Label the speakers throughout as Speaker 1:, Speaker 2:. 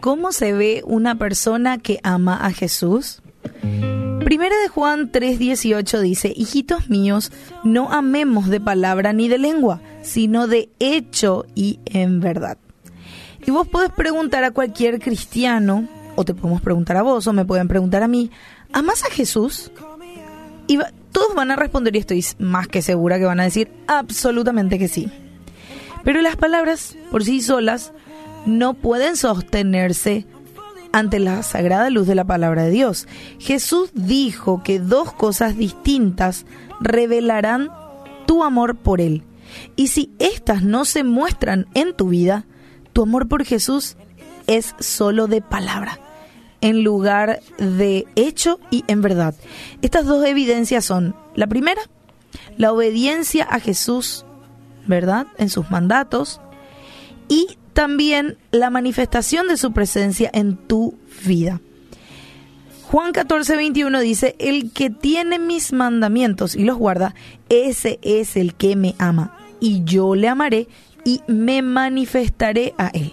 Speaker 1: ¿Cómo se ve una persona que ama a Jesús? Primera de Juan 3:18 dice, Hijitos míos, no amemos de palabra ni de lengua, sino de hecho y en verdad. Y vos podés preguntar a cualquier cristiano, o te podemos preguntar a vos, o me pueden preguntar a mí, ¿amas a Jesús? Y todos van a responder, y estoy más que segura que van a decir absolutamente que sí. Pero las palabras por sí solas no pueden sostenerse ante la sagrada luz de la palabra de Dios. Jesús dijo que dos cosas distintas revelarán tu amor por Él. Y si éstas no se muestran en tu vida, tu amor por Jesús es solo de palabra, en lugar de hecho y en verdad. Estas dos evidencias son, la primera, la obediencia a Jesús, ¿verdad? En sus mandatos, y también la manifestación de su presencia en tu vida. Juan 14, 21 dice, el que tiene mis mandamientos y los guarda, ese es el que me ama, y yo le amaré y me manifestaré a él.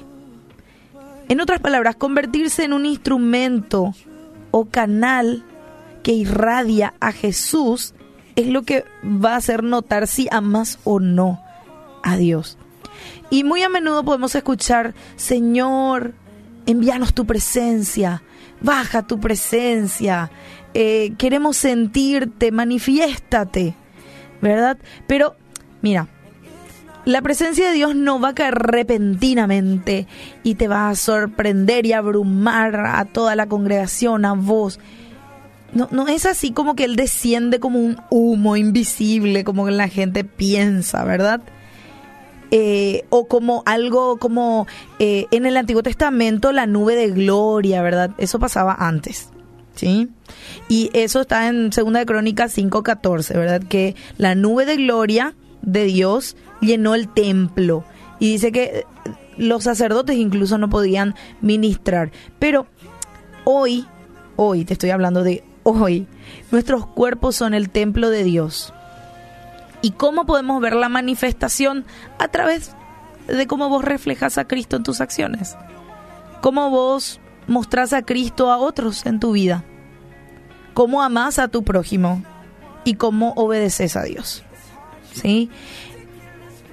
Speaker 1: En otras palabras, convertirse en un instrumento o canal que irradia a Jesús es lo que va a hacer notar si amas o no a Dios. Y muy a menudo podemos escuchar, Señor, envíanos tu presencia, baja tu presencia, eh, queremos sentirte, manifiéstate, ¿verdad? Pero, mira, la presencia de Dios no va a caer repentinamente y te va a sorprender y abrumar a toda la congregación, a vos. No, no es así como que Él desciende como un humo invisible, como la gente piensa, ¿verdad? Eh, o como algo como eh, en el Antiguo Testamento la nube de gloria, ¿verdad? Eso pasaba antes. ¿Sí? Y eso está en Segunda de Crónicas 5:14, ¿verdad? Que la nube de gloria de Dios llenó el templo y dice que los sacerdotes incluso no podían ministrar. Pero hoy, hoy te estoy hablando de hoy, nuestros cuerpos son el templo de Dios. ¿Y cómo podemos ver la manifestación? A través de cómo vos reflejas a Cristo en tus acciones. Cómo vos mostrás a Cristo a otros en tu vida. Cómo amás a tu prójimo y cómo obedeces a Dios.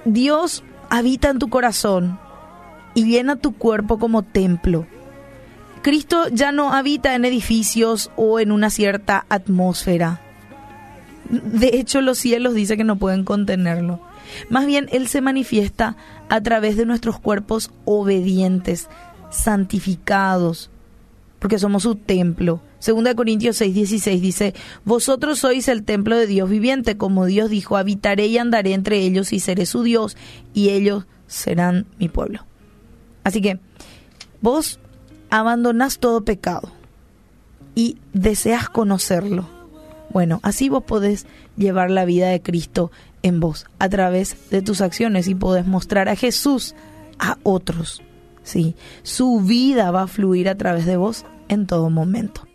Speaker 1: Dios habita en tu corazón y llena tu cuerpo como templo. Cristo ya no habita en edificios o en una cierta atmósfera de hecho, los cielos dice que no pueden contenerlo. Más bien, Él se manifiesta a través de nuestros cuerpos obedientes, santificados, porque somos su templo. Segunda Corintios 6, 16 dice, Vosotros sois el templo de Dios viviente, como Dios dijo, habitaré y andaré entre ellos y seré su Dios, y ellos serán mi pueblo. Así que vos abandonás todo pecado y deseas conocerlo bueno, así vos podés llevar la vida de Cristo en vos a través de tus acciones y podés mostrar a Jesús a otros. Sí, su vida va a fluir a través de vos en todo momento.